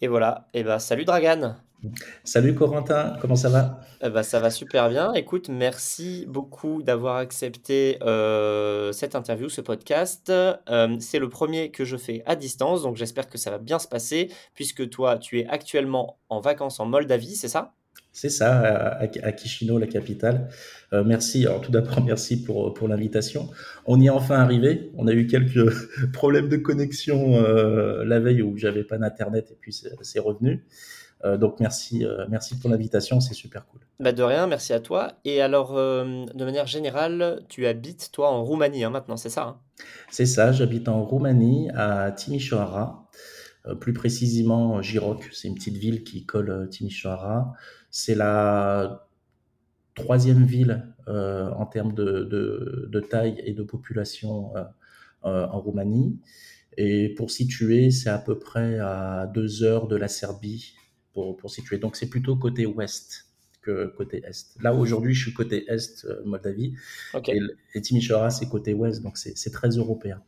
Et voilà. Et bah, salut Dragan. Salut Corentin, comment ça va? Eh bah, ça va super bien. Écoute, merci beaucoup d'avoir accepté euh, cette interview, ce podcast. Euh, c'est le premier que je fais à distance, donc j'espère que ça va bien se passer, puisque toi, tu es actuellement en vacances en Moldavie, c'est ça? C'est ça, à, à Chisinau, la capitale. Euh, merci, alors tout d'abord, merci pour, pour l'invitation. On y est enfin arrivé. On a eu quelques problèmes de connexion euh, la veille où j'avais pas d'internet et puis c'est revenu. Euh, donc merci, euh, merci pour l'invitation, c'est super cool. Bah de rien, merci à toi. Et alors, euh, de manière générale, tu habites toi en Roumanie hein, maintenant, c'est ça hein? C'est ça, j'habite en Roumanie, à Timișoara, plus précisément Giroc. C'est une petite ville qui colle Timișoara. C'est la troisième ville en termes de, de, de, taille et de population en Roumanie. Et pour situer, c'est à peu près à deux heures de la Serbie pour, situer. Donc c'est plutôt côté ouest que côté est. Là aujourd'hui, je suis côté est, euh, Moldavie, et, et Timișoara c'est côté ouest, donc c'est très européen.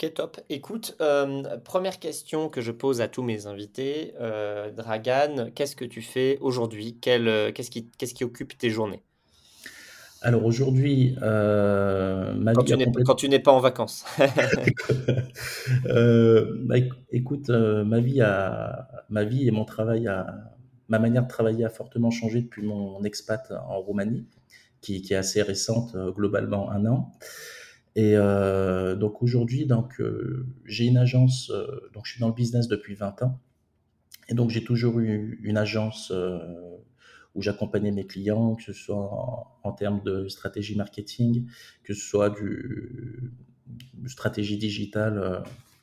Ok, top. Écoute, euh, première question que je pose à tous mes invités. Euh, Dragan, qu'est-ce que tu fais aujourd'hui? Qu'est-ce qui, qu'est-ce qui occupe tes journées? Alors aujourd'hui, euh, quand, tu n'es pas en vacances. euh, bah, écoute, euh, ma vie a, ma vie et mon travail a, ma manière de travailler a fortement changé depuis mon expat en Roumanie, qui, qui est assez récente, euh, globalement un an. Et euh, donc aujourd'hui, donc j'ai une agence, donc je suis dans le business depuis 20 ans, et donc j'ai toujours eu une agence où j'accompagnais mes clients, que ce soit en, termes de stratégie marketing, que ce soit du, stratégie digitale, euh,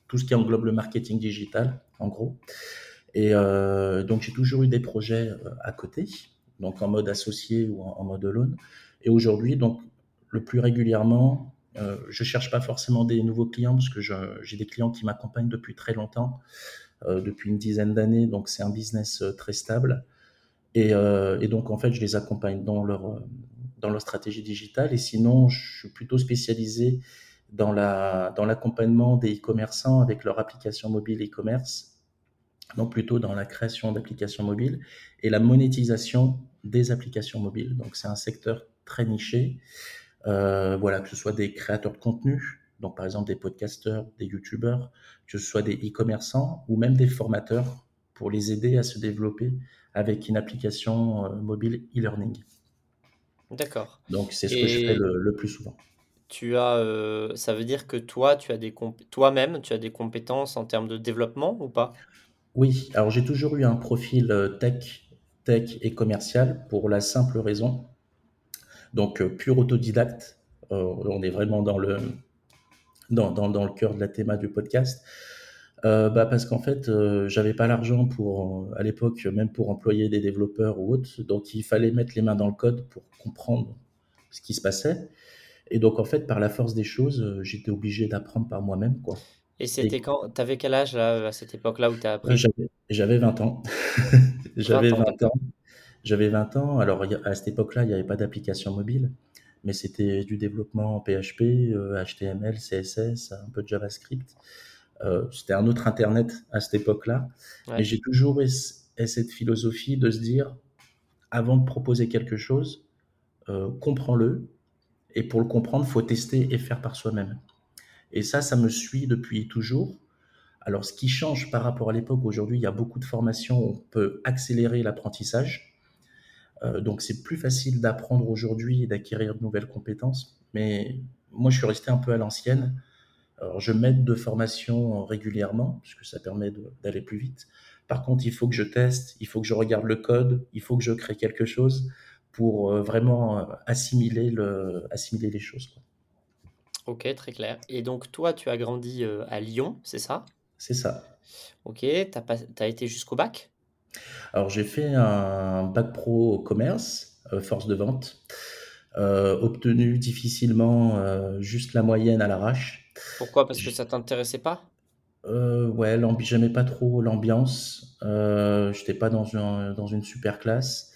tout ce qui englobe le marketing digital, en gros. Et euh, donc j'ai toujours eu des projets euh, à côté, donc en mode associé ou en, mode loan. Et aujourd'hui, donc le plus régulièrement, je cherche pas forcément des nouveaux clients parce que j'ai des clients qui m'accompagnent depuis très longtemps, depuis une dizaine d'années. Donc c'est un business très stable. Euh, et, donc, en fait, je les accompagne dans leur, euh, dans leur stratégie digitale. Et sinon, je suis plutôt spécialisé dans la dans l'accompagnement des e-commerçants avec leur application mobile e-commerce, donc plutôt dans la création d'applications mobiles et la monétisation des applications mobiles. Donc c'est un secteur très niché. Euh, voilà, que ce soit des créateurs de contenu, donc par exemple des podcasteurs, des youtubeurs, que ce soit des e-commerçants ou même des formateurs pour les aider à se développer avec une application euh, mobile e-learning. D'accord. Donc c'est ce que je fais le, plus souvent. Tu as, euh, ça veut dire que toi, tu as des toi-même, tu as des compétences en termes de développement ou pas? Oui, alors j'ai toujours eu un profil tech, tech et commercial pour la simple raison. Donc pur autodidacte, on est vraiment dans le, dans, dans, dans le cœur de la théma du podcast. Euh, bah parce qu'en fait, euh, j'avais pas l'argent pour, à l'époque, même pour employer des développeurs ou autres. Donc, il fallait mettre les mains dans le code pour comprendre ce qui se passait. Et donc, en fait, par la force des choses, euh, j'étais obligé d'apprendre par moi-même, quoi. Et c'était quand T'avais quel âge là, à cette époque-là où tu as appris? J'avais 20 ans. j'avais 20 ans. J'avais 20 ans. Alors, à cette époque-là, il n'y avait pas d'application mobile, mais c'était du développement PHP, HTML, CSS, un peu de JavaScript. Euh, c'était un autre Internet à cette époque-là. Mais j'ai toujours eu cette philosophie de se dire, avant de proposer quelque chose, euh, comprends-le. Et pour le comprendre, faut tester et faire par soi-même. Et ça, ça me suit depuis toujours. Alors, ce qui change par rapport à l'époque, aujourd'hui, il y a beaucoup de formations où on peut accélérer l'apprentissage. Euh, donc, c'est plus facile d'apprendre aujourd'hui et d'acquérir de nouvelles compétences. Mais moi, je suis resté un peu à l'ancienne. Alors, je m'aide de formation régulièrement, puisque ça permet d'aller plus vite. Par contre, il faut que je teste, il faut que je regarde le code, il faut que je crée quelque chose pour euh, vraiment euh, assimiler, le, assimiler les choses. Quoi. Ok, très clair. Et donc, toi, tu as grandi euh, à Lyon, c'est ça? C'est ça. Ok, tu as, été jusqu'au bac? Alors, j'ai fait un bac pro commerce, force de vente, obtenu difficilement juste la moyenne à l'arrache. Pourquoi? Parce que ça t'intéressait pas? Euh, ouais, j'aimais pas trop l'ambiance. Euh, j'étais pas dans une, dans une super classe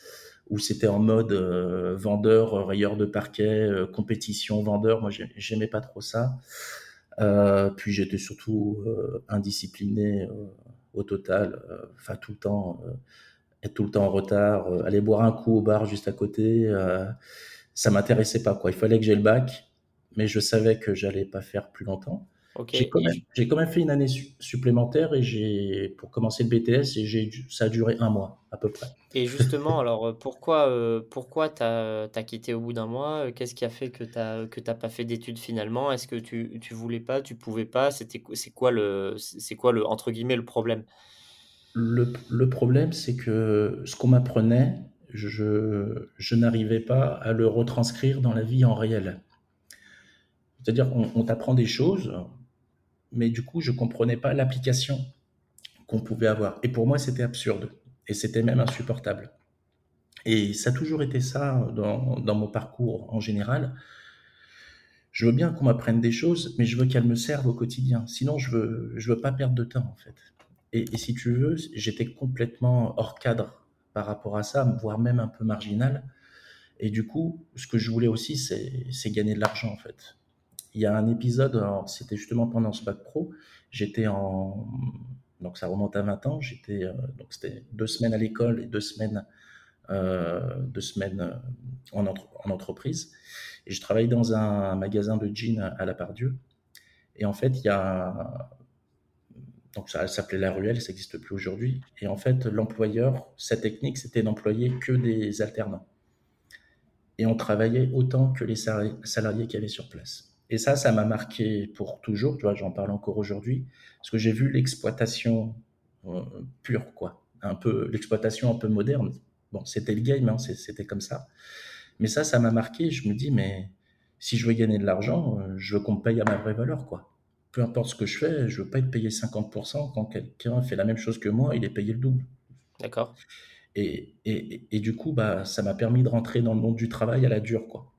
où c'était en mode euh, vendeur, rayeur de parquet, euh, compétition, vendeur. Moi, j'aimais pas trop ça. puis j'étais surtout indiscipliné au total. Enfin, tout le temps, être tout le temps en retard, aller boire un coup au bar juste à côté, ça m'intéressait pas, quoi. Il fallait que j'ai le bac, mais je savais que j'allais pas faire plus longtemps. J'ai quand, quand, même fait une année supplémentaire et j'ai pour commencer le BTS et ça a duré un mois à peu près. Et justement, alors pourquoi, euh, pourquoi tu as, quitté au bout d'un mois? Qu'est-ce qui a fait que tu n'as pas fait d'études finalement? Est-ce que tu, tu voulais pas, tu pouvais pas? C'était C'est quoi, le, quoi le, entre guillemets, le problème? Le, le, problème, c'est que ce qu'on m'apprenait, je, je n'arrivais pas à le retranscrire dans la vie en réel. C'est-à-dire, on, on t'apprend des choses, mais du coup, je comprenais pas l'application qu'on pouvait avoir. Et pour moi, c'était absurde. Et c'était même insupportable. Et ça a toujours été ça dans, dans mon parcours en général. Je veux bien qu'on m'apprenne des choses, mais je veux qu'elles me servent au quotidien. Sinon, je veux, je veux pas perdre de temps, en fait. Et si tu veux, j'étais complètement hors cadre par rapport à ça, voire même un peu marginal. Et du coup, ce que je voulais aussi, c'est gagner de l'argent, en fait il y a un épisode, c'était justement pendant ce bac pro, j'étais en, donc ça remonte à 20 ans, j'étais, euh, donc c'était deux semaines à l'école et deux semaines, euh, deux semaines euh, en, en, entreprise. Et je travaillais dans un magasin de jeans à La Pardieu. Et en fait, il y a, donc ça s'appelait La Ruelle, ça n'existe plus aujourd'hui. Et en fait, l'employeur, sa technique, c'était d'employer que des alternants. Et on travaillait autant que les salariés qui avaient sur place. Et ça, ça m'a marqué pour toujours, tu vois, j'en parle encore aujourd'hui, parce que j'ai vu l'exploitation euh, pure, quoi. Un peu, l'exploitation un peu moderne. Bon, c'était le game, hein, c'était comme ça. Mais ça, ça m'a marqué. Je me dis, mais si je veux gagner de l'argent, euh, je veux qu'on me paye à ma vraie valeur, quoi. Peu importe ce que je fais, je veux pas être payé 50% quand quelqu'un fait la même chose que moi, il est payé le double. D'accord. Et, et, et, du coup, bah, ça m'a permis de rentrer dans le monde du travail à la dure, quoi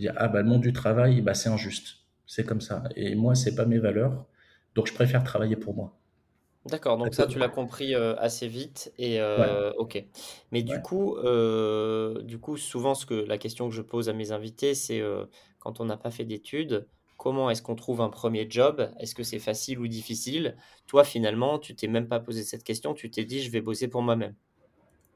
dire, ah bah, le monde du travail, bah, c'est injuste. C'est comme ça. Et moi, c'est pas mes valeurs. Donc, je préfère travailler pour moi. D'accord, donc ça, tu l'as compris euh, assez vite. Et euh, ok. Mais du coup, euh, du coup, souvent, ce que la question que je pose à mes invités, c'est quand on n'a pas fait d'études, comment est-ce qu'on trouve un premier job? Est-ce que c'est facile ou difficile? Toi, finalement, tu t'es même pas posé cette question. Tu t'es dit, je vais bosser pour moi-même.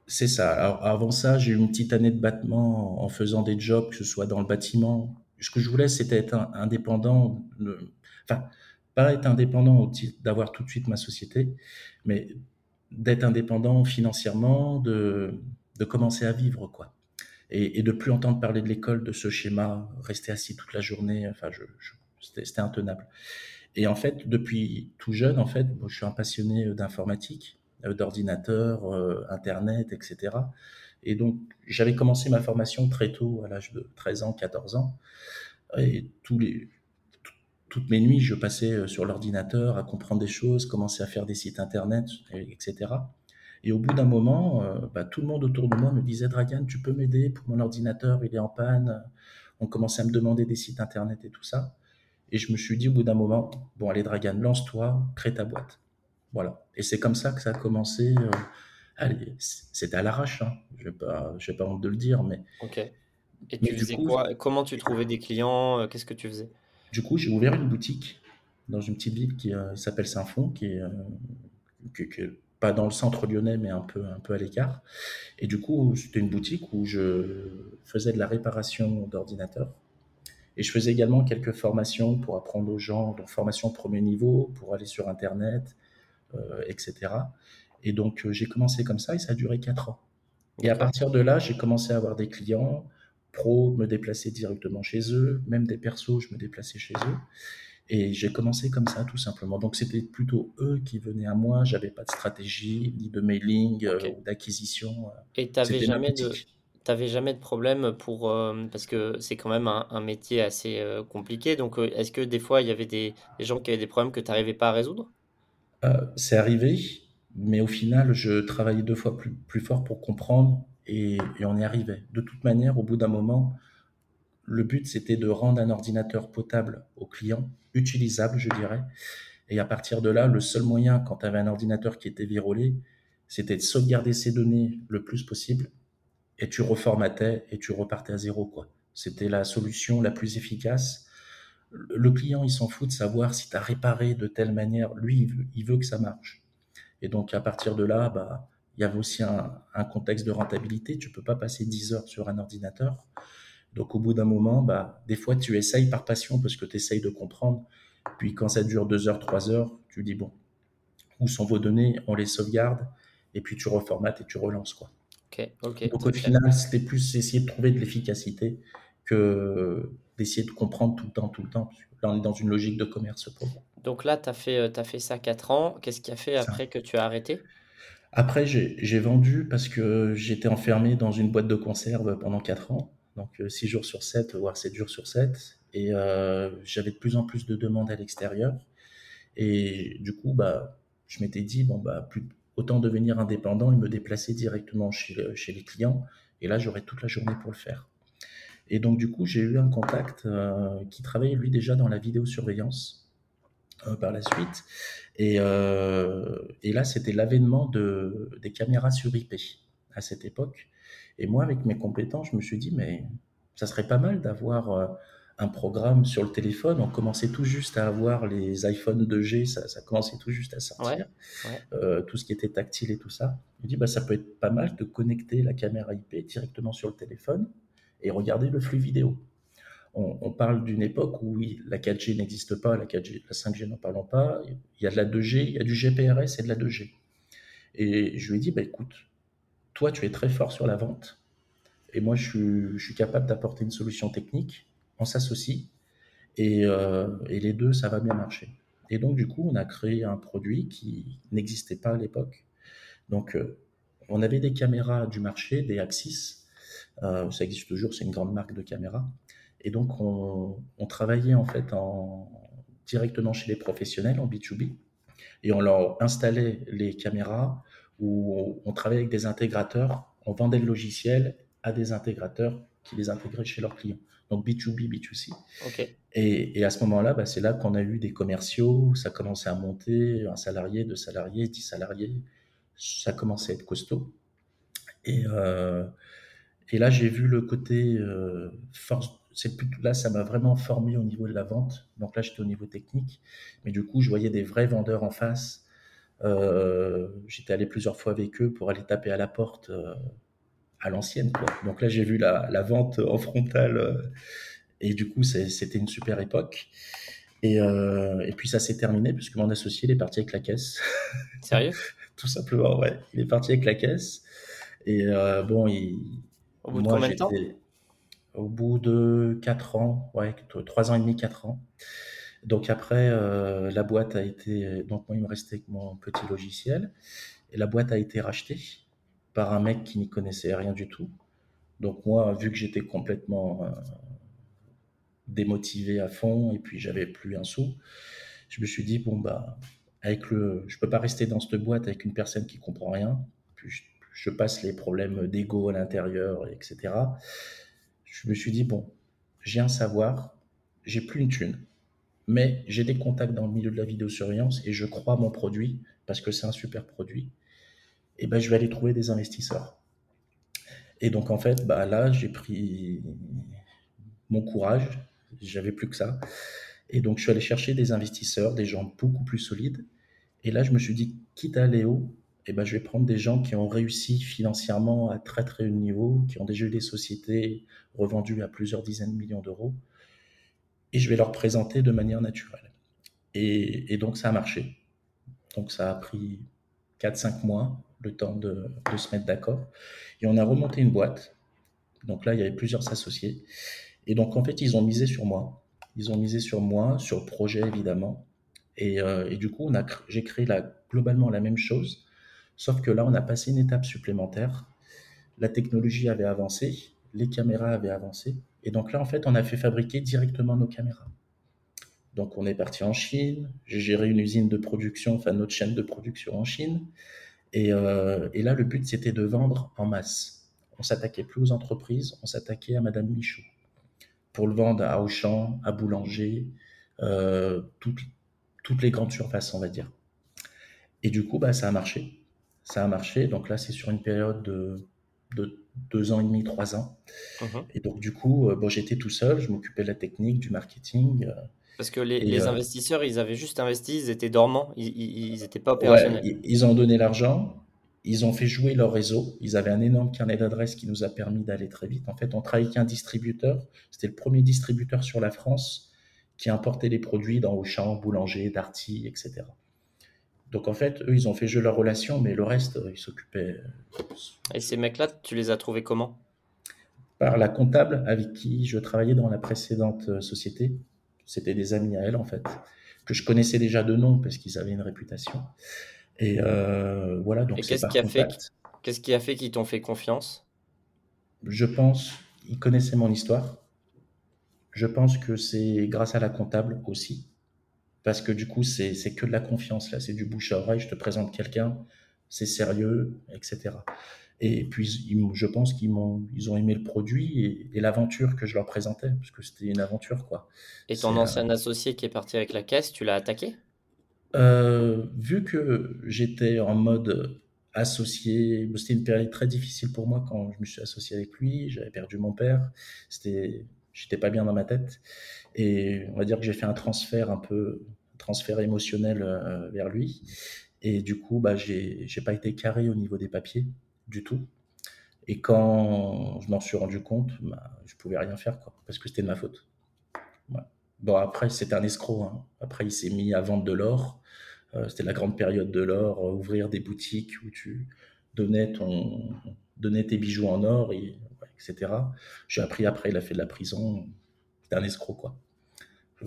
C'est ça. Alors, avant ça, j'ai eu une petite année de battement en faisant des jobs, que ce soit dans le bâtiment. Ce que je voulais, c'était être indépendant. Enfin, pas être indépendant au d'avoir tout de suite ma société, mais d'être indépendant financièrement, de, de commencer à vivre, quoi. Et, de plus entendre parler de l'école, de ce schéma, rester assis toute la journée. Enfin, je, c'était intenable. Et en fait, depuis tout jeune, en fait, je suis un passionné d'informatique. Euh, d'ordinateur, euh, Internet, etc. Et donc, j'avais commencé ma formation très tôt, à l'âge de 13 ans, 14 ans. Et les, toutes mes nuits, je passais euh, sur l'ordinateur à comprendre des choses, commencer à faire des sites Internet, etc. Et au bout d'un moment, bah, tout le monde autour de moi me disait Dragan, tu peux m'aider pour mon ordinateur, il est en panne. On commençait à me demander des sites Internet et tout ça. Et je me suis dit au bout d'un moment, bon allez Dragan, lance-toi, crée ta boîte. Voilà. Et c'est comme ça que ça a commencé. Euh, allez, c'était à l'arrache. Hein. Je n'ai pas, pas honte de le dire, mais. Ok. Et tu faisais quoi? Comment tu trouvais des clients? Euh, Qu'est-ce que tu faisais? Du coup, j'ai ouvert une boutique dans une petite ville qui euh, s'appelle Saint-Fond, qui est, pas dans le centre lyonnais, mais un peu, un peu à l'écart. Et du coup, c'était une boutique où je faisais de la réparation d'ordinateurs. Et je faisais également quelques formations pour apprendre aux gens, donc formation premier niveau, pour aller sur Internet, etc. Et donc, euh, j'ai commencé comme ça et ça a duré quatre ans. Et à partir de là, j'ai commencé à avoir des clients pro, me déplacer directement chez eux, même des persos, je me déplaçais chez eux. Et j'ai commencé comme ça, tout simplement. Donc, c'était plutôt eux qui venaient à moi. J'avais pas de stratégie, ni de mailing, euh, ou d'acquisition. Et tu n'avais jamais de. jamais de problème pour parce que c'est quand même un, métier assez compliqué. Donc, est-ce que des fois il y avait des, des gens qui avaient des problèmes que tu n'arrivais pas à résoudre? Euh, c'est arrivé, mais au final, je travaillais deux fois plus, fort pour comprendre et, on y arrivait. De toute manière, au bout d'un moment, le but, c'était de rendre un ordinateur potable au client, utilisable, je dirais. Et à partir de là, le seul moyen, quand tu avais un ordinateur qui était vérolé, c'était de sauvegarder ses données le plus possible et tu reformatais et tu repartais à zéro. C'était la solution la plus efficace le client, il s'en fout de savoir si tu as réparé de telle manière. Lui, il veut, que ça marche. Et donc, à partir de là, bah, il y avait aussi un, un contexte de rentabilité. Tu peux pas passer 10 heures sur un ordinateur. Donc, au bout d'un moment, bah, des fois, tu essayes par passion parce que tu essayes de comprendre. Puis, quand ça dure 2 heures, 3 heures, tu dis, bon, où sont vos données? On les sauvegarde. Et puis, tu reformates et tu relances. Quoi. Donc, au final, c'était plus essayer de trouver de l'efficacité que d'essayer de comprendre tout le temps, tout le temps. Là, on est dans une logique de commerce pour Donc là, tu as fait, euh, as fait ça 4 ans. Qu'est-ce qui a fait ça. après que tu as arrêté? Après, j'ai vendu parce que j'étais enfermé dans une boîte de conserve pendant 4 ans. Donc, 6 jours sur 7, voire 7 jours sur 7. Et euh, j'avais de plus en plus de demandes à l'extérieur. Et du coup, bah, je m'étais dit, bon, bah, plus, autant devenir indépendant et me déplacer directement chez, chez les clients. Et là, j'aurais toute la journée pour le faire. Et donc, du coup, j'ai eu un contact euh, qui travaillait, lui, déjà dans la vidéosurveillance euh, par la suite. Et, euh, et là, c'était l'avènement de, des caméras sur IP à cette époque. Et moi, avec mes compétences, je me suis dit, mais ça serait pas mal d'avoir un programme sur le téléphone. On commençait tout juste à avoir les iPhone 2G, ça, ça commençait tout juste à Ouais, sortir, ouais. euh, tout ce qui était tactile et tout ça. Je me dis, bah, ça peut être pas mal de connecter la caméra IP directement sur le téléphone et regarder le flux vidéo. On, parle d'une époque où la 4G n'existe pas, la 4G, la 5G n'en parlons pas. Il y a de la 2G, il y a du GPRS et de la 2G. Et je lui ai dit, bah, écoute, toi, tu es très fort sur la vente, et moi, je suis, capable d'apporter une solution technique. On s'associe, et, euh, et les deux, ça va bien marcher. Et donc, du coup, on a créé un produit qui n'existait pas à l'époque. Donc, euh, on avait des caméras du marché, des Axis. Euh, ça existe toujours, c'est une grande marque de caméras. Et donc, on, on travaillait en fait en, directement chez les professionnels en B2B et on leur installait les caméras ou on travaillait avec des intégrateurs. On vendait le logiciel à des intégrateurs qui les intégraient chez leurs clients. Donc B2B, B2C. Ok. Et, et à ce moment-là, bah, c'est là qu'on a eu des commerciaux, ça commençait à monter, un salarié, deux salariés, dix salariés, ça commençait à être costaud. Et, euh, et là, j'ai vu le côté euh, force. C'est plus, là, ça m'a vraiment formé au niveau de la vente. Donc là, j'étais au niveau technique. Mais du coup, je voyais des vrais vendeurs en face. Euh, j'étais allé plusieurs fois avec eux pour aller taper à la porte euh, à l'ancienne. Quoi. Donc là, j'ai vu la, la, vente en frontale. et du coup, c'était une super époque. Et, et puis ça s'est terminé puisque mon associé il est parti avec la caisse. Sérieux? Tout simplement, ouais. Il est parti avec la caisse. Et bon, il, Au bout de combien de temps? Au bout de 4 ans, ouais, 3 ans et demi, 4 ans. Donc après, euh, la boîte a été... Donc moi, il me restait que mon petit logiciel. Et la boîte a été rachetée par un mec qui n'y connaissait rien du tout. Donc moi, vu que j'étais complètement euh, démotivé à fond et puis j'avais plus un sou, je me suis dit, bon, bah, avec le... je peux pas rester dans cette boîte avec une personne qui comprend rien. Puis je, je passe les problèmes d'ego à l'intérieur, etc. Je me suis dit, bon, j'ai un savoir, j'ai plus une thune, mais j'ai des contacts dans le milieu de la vidéosurveillance et je crois mon produit parce que c'est un super produit. Et ben, je vais aller trouver des investisseurs. Et donc, en fait, bah, là, j'ai pris mon courage, j'avais plus que ça. Et donc, je suis allé chercher des investisseurs, des gens beaucoup plus solides. Et là, je me suis dit, quitte à aller haut, eh ben, je vais prendre des gens qui ont réussi financièrement à très très haut niveau, qui ont déjà eu des sociétés revendues à plusieurs dizaines de millions d'euros, et je vais leur présenter de manière naturelle. Et, donc ça a marché. Donc ça a pris 4-5 mois, le temps de, se mettre d'accord, et on a remonté une boîte. Donc là, il y avait plusieurs associés. Et donc en fait, ils ont misé sur moi. Ils ont misé sur moi, sur le projet évidemment. Et, euh, du coup, j'ai créé globalement la même chose, Sauf que là, on a passé une étape supplémentaire. La technologie avait avancé, les caméras avaient avancé. Et donc là, en fait, on a fait fabriquer directement nos caméras. Donc on est parti en Chine, j'ai géré une usine de production, enfin notre chaîne de production en Chine. Et, euh, là, le but, c'était de vendre en masse. On s'attaquait plus aux entreprises, on s'attaquait à Madame Michaud. Pour le vendre à Auchan, à Boulanger, euh, toutes, toutes les grandes surfaces, on va dire. Et du coup, bah, ça a marché ça a marché. Donc là, c'est sur une période de, de, deux ans et demi, trois ans. Mhm. Et donc, du coup, euh, bon, j'étais tout seul, je m'occupais de la technique, du marketing. Euh, Parce que les, euh, investisseurs, ils avaient juste investi, ils étaient dormants, ils n'étaient pas opérationnels. ils ont donné l'argent, ils ont fait jouer leur réseau. Ils avaient un énorme carnet d'adresses qui nous a permis d'aller très vite. En fait, on travaillait avec un distributeur. C'était le premier distributeur sur la France qui importait les produits dans Auchan, Boulanger, Darty, etc. Donc en fait, eux, ils ont fait jouer leur relation, mais le reste, euh, ils s'occupaient euh, Et ces mecs-là, tu les as trouvés comment? par la comptable avec qui je travaillais dans la précédente euh, société. C'était des amis à elle, en fait, que je connaissais déjà de nom parce qu'ils avaient une réputation. Et euh, voilà, donc qu'est-ce qui fait, qu- qu'est-ce qui a fait qu'ils t'ont fait confiance? Je pense, ils connaissaient mon histoire. Je pense que c'est grâce à la comptable aussi. Parce que du coup, c'est que de la confiance, là. C'est du bouche à oreille. Je te présente quelqu'un, c'est sérieux, etc. Et puis, ils je pense qu'ils ils ont aimé le produit et, et l'aventure que je leur présentais, parce que c'était une aventure, quoi. Et ton euh, ancien associé qui est parti avec la caisse, tu l'as attaqué? euh, vu que j'étais en mode associé, c'était une période très difficile pour moi quand je me suis associé avec lui. J'avais perdu mon père. C'était, j'étais pas bien dans ma tête. Et on va dire que j'ai fait un transfert un peu, transfert émotionnel euh, vers lui. Et du coup, bah, j'ai, pas été carré au niveau des papiers du tout. Et quand je m'en suis rendu compte, bah, je pouvais rien faire, quoi, parce que c'était de ma faute. Bon, après, c'était un escroc. hein. Après, il s'est mis à vendre de l'or. Euh, c'était la grande période de l'or, euh, ouvrir des boutiques où tu donnais, ton, donnais tes bijoux en or, etc. J'ai appris après, il a fait de la prison. C'était un escroc, quoi.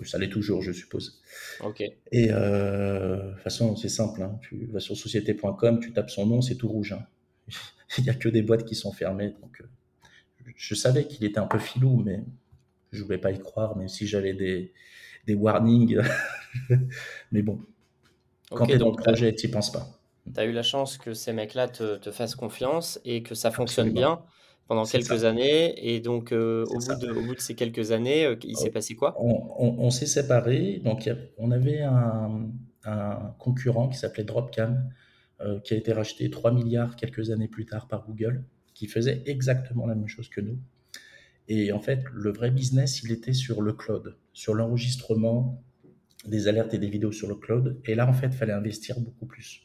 Ça l'est toujours, je suppose. Ok. Et euh, de toute façon, c'est simple. hein. Tu vas sur société.com, tu tapes son nom, c'est tout rouge. hein. Il n'y a que des boîtes qui sont fermées. Donc, euh, je savais qu'il était un peu filou, mais je voulais pas y croire, même si j'avais des, des warnings. mais bon, quand tu es dans le tu projet, tu n'y penses pas. as, eu la chance que ces mecs-là te, te fassent confiance et que ça fonctionne Absolument. bien pendant quelques ça. années. Et donc, euh, au bout de, au bout de ces quelques années, euh, il s'est passé quoi? On, on- on s'est séparés. Donc, a- on avait un, un concurrent qui s'appelait Dropcam, euh, qui a été racheté 3 milliards quelques années plus tard par Google, qui faisait exactement la même chose que nous. Et en fait, le vrai business, il était sur le cloud, sur l'enregistrement des alertes et des vidéos sur le cloud. Et là, en fait, il fallait investir beaucoup plus.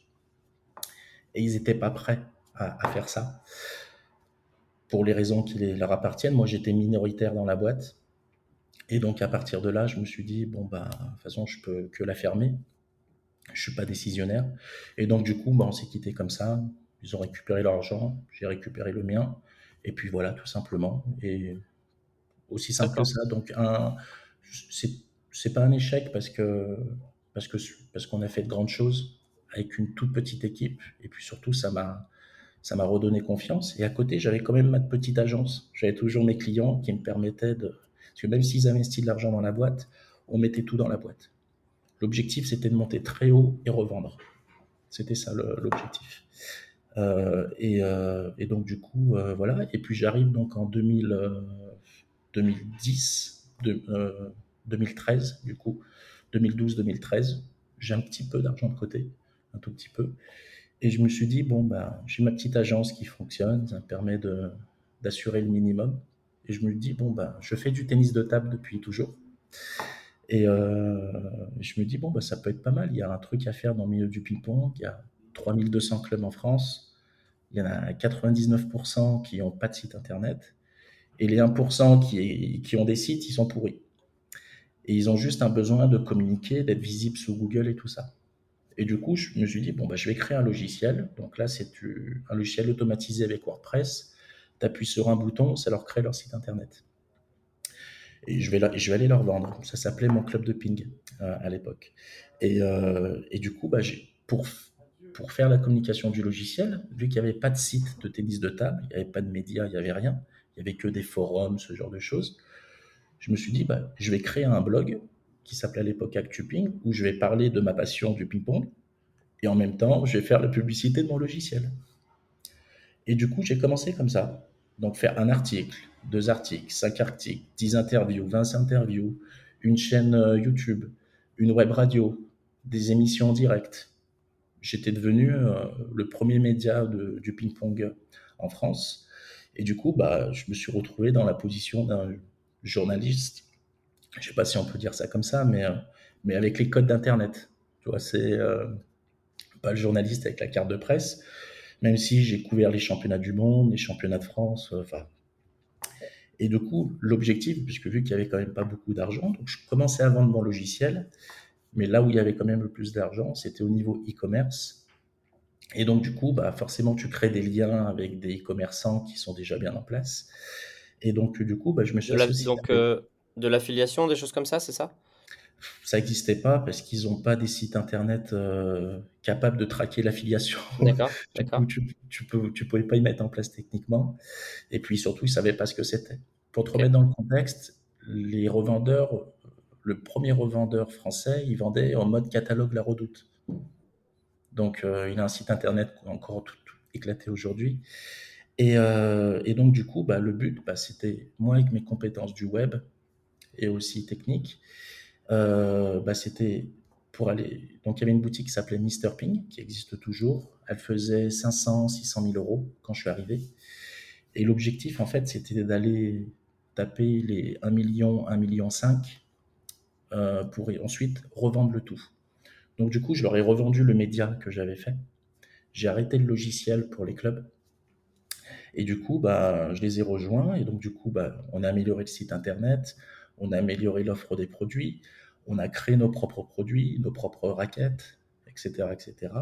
Et ils n'étaient pas prêts à, à faire ça pour les raisons qui les- leur appartiennent. Moi, j'étais minoritaire dans la boîte. Et donc, à partir de là, je me suis dit, bon, bah, de toute façon, je peux que la fermer. Je suis pas décisionnaire. Et donc, du coup, bah, on s'est quitté comme ça. Ils ont récupéré leur argent, j'ai récupéré le mien. Et puis voilà, tout simplement. Et aussi simple que ça. Donc, un, c'est, c'est pas un échec parce que, parce que, parce qu'on a fait de grandes choses avec une toute petite équipe. Et puis surtout, ça m'a, ça m'a redonné confiance. Et à côté, j'avais quand même ma petite agence. J'avais toujours mes clients qui me permettaient de, parce que même s'ils investissent de l'argent dans la boîte, on mettait tout dans la boîte. L'objectif, c'était de monter très haut et revendre. C'était ça l'objectif. Euh, et, euh, et donc, du coup, euh, voilà. Et puis, j'arrive donc en 2000, euh, 2010, de- euh, 2013, du coup, 2012-2013. J'ai un petit peu d'argent de côté, un tout petit peu. Et je me suis dit, bon, bah, j'ai ma petite agence qui fonctionne, ça me permet d'assurer le minimum. Et je me dis, bon, bah, je fais du tennis de table depuis toujours. Et euh, je me dis, bon, bah, ça peut être pas mal. Il y a un truc à faire dans le milieu du ping-pong. Il y a 3200 clubs en France. Il y en a 99% qui n'ont pas de site internet. Et les 1% qui, qui ont des sites, ils sont pourris. Et ils ont juste un besoin de communiquer, d'être visibles sur Google et tout ça. Et du coup, je me suis dit, bon, bah, je vais créer un logiciel. Donc là, c'est un logiciel automatisé avec WordPress. Tu appuies sur un bouton, ça leur crée leur site internet. Et je vais, je vais aller leur vendre. Ça s'appelait mon club de ping euh, à l'époque. Et, euh, et du coup, bah, pour, pour faire la communication du logiciel, vu qu'il n'y avait pas de site de tennis de table, il n'y avait pas de médias, il n'y avait rien, il n'y avait que des forums, ce genre de choses, je me suis dit, bah, je vais créer un blog qui s'appelait à l'époque ActuPing, où je vais parler de ma passion du ping-pong, et en même temps, je vais faire la publicité de mon logiciel. Et du coup, j'ai commencé comme ça. Donc, faire un article, deux articles, cinq articles, dix interviews, vingt interviews, une chaîne euh, YouTube, une web radio, des émissions en direct. J'étais devenu euh, le premier média du ping-pong en France. Et du coup, bah, je me suis retrouvé dans la position d'un journaliste je sais pas si on peut dire ça comme ça, mais, mais avec les codes d'Internet. Tu vois, c'est pas le journaliste avec la carte de presse, même si j'ai couvert les championnats du monde, les championnats de France, enfin. Et du coup, l'objectif, puisque vu qu'il y avait quand même pas beaucoup d'argent, donc je commençais à vendre mon logiciel, mais là où il y avait quand même le plus d'argent, c'était au niveau e-commerce. Et donc, du coup, bah, forcément, tu crées des liens avec des e-commerçants qui sont déjà bien en place. Et donc, du coup, bah, je me suis associé. Donc, euh, de l'affiliation, des choses comme ça, c'est ça? Ça n'existait pas parce qu'ils n'ont pas des sites internet euh, capables de traquer l'affiliation. D'accord. tu, tu, peux, tu pouvais pas y mettre en place techniquement. Et puis surtout, ils savaient pas ce que c'était. Pour te remettre dans le contexte, les revendeurs le premier revendeur français, il vendait en mode catalogue La Redoute. Donc, euh, il a un site internet encore tout, éclaté aujourd'hui. Euh, et, donc, du coup, bah, le but, bah, c'était, moi, avec mes compétences du web et aussi techniques, euh, bah, c'était pour aller. Donc, il y avait une boutique qui s'appelait Mr. Ping, qui existe toujours. Elle faisait 500, 600 000 euros quand je suis arrivé. Et l'objectif, en fait, c'était d'aller taper les 1 million, 1 million 5 euh, pour ensuite revendre le tout. Donc du coup, je leur ai revendu le média que j'avais fait. J'ai arrêté le logiciel pour les clubs. Et du coup, bah, je les ai rejoints. Et donc du coup, bah, on a amélioré le site internet, on a amélioré l'offre des produits, on a créé nos propres produits, nos propres raquettes, etc. etc.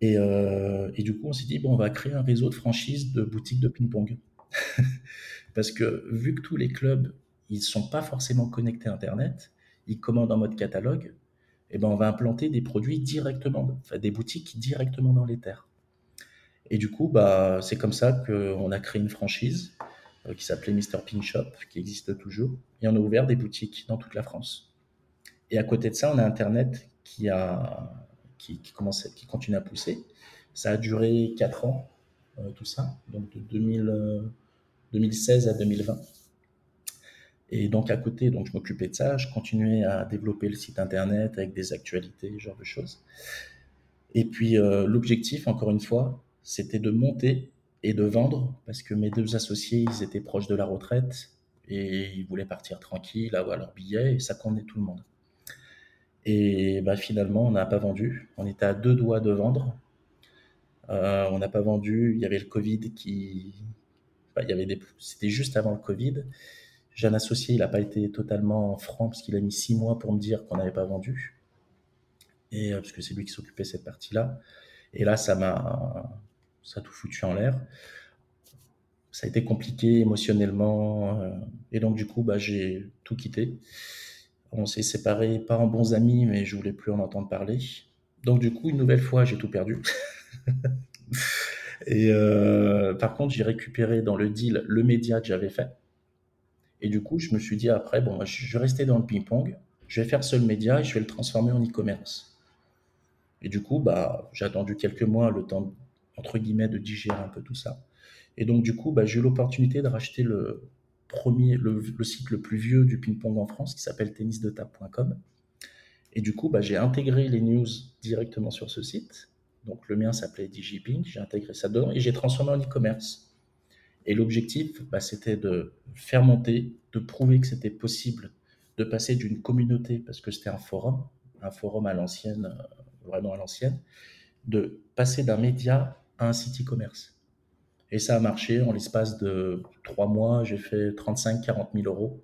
Et, euh, et du coup, on s'est dit, on va créer un réseau de franchise de boutiques de ping-pong. Parce que vu que tous les clubs, ils ne sont pas forcément connectés à Internet, ils commandent en mode catalogue, et eh ben on va implanter des produits directement, des boutiques directement dans les terres. Et du coup, bah, c'est comme ça qu'on a créé une franchise qui s'appelait Mr. Pink Shop, qui existe toujours, et on a ouvert des boutiques dans toute la France. Et à côté de ça, on a Internet qui, a, qui, commence, qui continue à pousser. Ça a duré 4 ans, euh, tout ça, donc de 2000, 2016 euh, à 2020. Et donc à côté, donc je m'occupais de ça, je continuais à développer le site internet avec des actualités, ce genre de choses. Et puis euh, l'objectif, encore une fois, c'était de monter et de vendre parce que mes deux associés, ils étaient proches de la retraite et ils voulaient partir tranquille, avoir leur billet et ça convenait tout le monde. Et bah, finalement, on n'a pas vendu. On était à deux doigts de vendre. Euh, on n'a pas vendu. Il y avait le Covid qui, il y avait des... c'était juste avant le Covid. J'ai un associé, il n'a pas été totalement franc parce qu'il a mis six mois pour me dire qu'on n'avait pas vendu. Et euh, parce que c'est lui qui s'occupait de cette partie-là. Et là, ça m'a, ça a tout foutu en l'air. Ça a été compliqué émotionnellement. Euh, et donc, du coup, bah, j'ai tout quitté. On s'est séparés, pas en bons amis, mais je voulais plus en entendre parler. Donc, du coup, une nouvelle fois, j'ai tout perdu. et euh, par contre, j'ai récupéré dans le deal le média que j'avais fait. Et du coup, je me suis dit après, bon, je vais rester dans le ping-pong, je vais faire seul média et je vais le transformer en e-commerce. Et du coup, bah, j'ai attendu quelques mois, le temps, entre guillemets, de digérer un peu tout ça. Et donc, du coup, bah, j'ai eu l'opportunité de racheter le premier, le, site le plus vieux du ping-pong en France, qui s'appelle tennisdetable.com. Et du coup, bah, j'ai intégré les news directement sur ce site. Donc, le mien s'appelait DigiPing, j'ai intégré ça dedans et j'ai transformé en e-commerce. Et l'objectif, bah, c'était de faire monter, de prouver que c'était possible de passer d'une communauté, parce que c'était un forum, un forum à l'ancienne, euh, vraiment à l'ancienne, de passer d'un média un site e-commerce. Et ça a marché. En l'espace de trois mois, j'ai fait 35-40 000 euros,